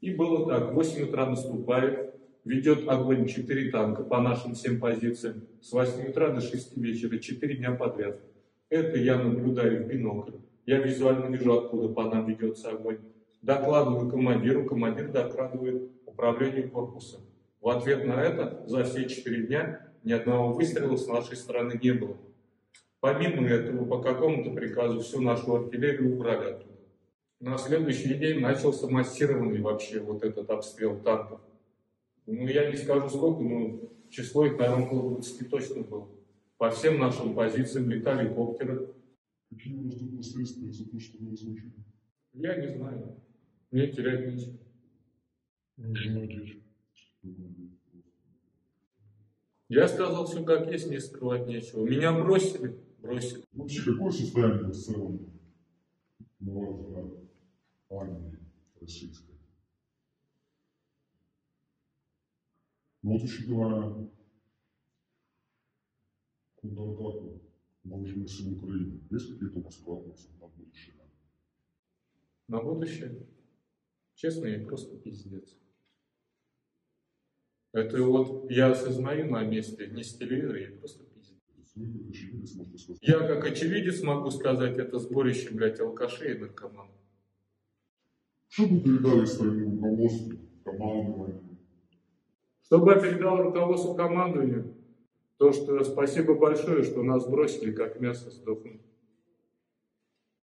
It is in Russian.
И было так, в 8 утра наступает, ведет огонь 4 танка по нашим всем позициям, с 8 утра до 6 вечера, 4 дня подряд. Это я наблюдаю в бинокль. Я визуально вижу, откуда по нам ведется огонь. Докладываю командиру, командир докладывает управлению корпуса. В ответ на это за все 4 дня ни одного выстрела с нашей стороны не было. Помимо этого, по какому-то приказу всю нашу артиллерию убрали оттуда. На следующий день начался массированный вообще вот этот обстрел танков. Ну, я не скажу сколько, но число их, наверное, около 20 точно было. По всем нашим позициям летали коптеры. Какие у нас тут последствия за то, что вы озвучили? Я не знаю. Мне терять нечего. Жена, дети. Я сказал все как есть, мне скрывать нечего. Меня бросили, бросили. Вообще, какое состояние в целом ваш взгляд, армии российской? Вот учитывая контратаку вооруженных сил Украины, есть какие-то планы на будущее? На будущее? Честно, я просто пиздец. Это вот я осознаю на месте, не с телевизора, я просто пиздец. Я как очевидец могу сказать, это сборище, блядь, алкашей и наркоманов. Что бы передали своему руководству, командованию, Чтобы я передал руководству командованию, то, что спасибо большое, что нас бросили, как мясо сдохнуть.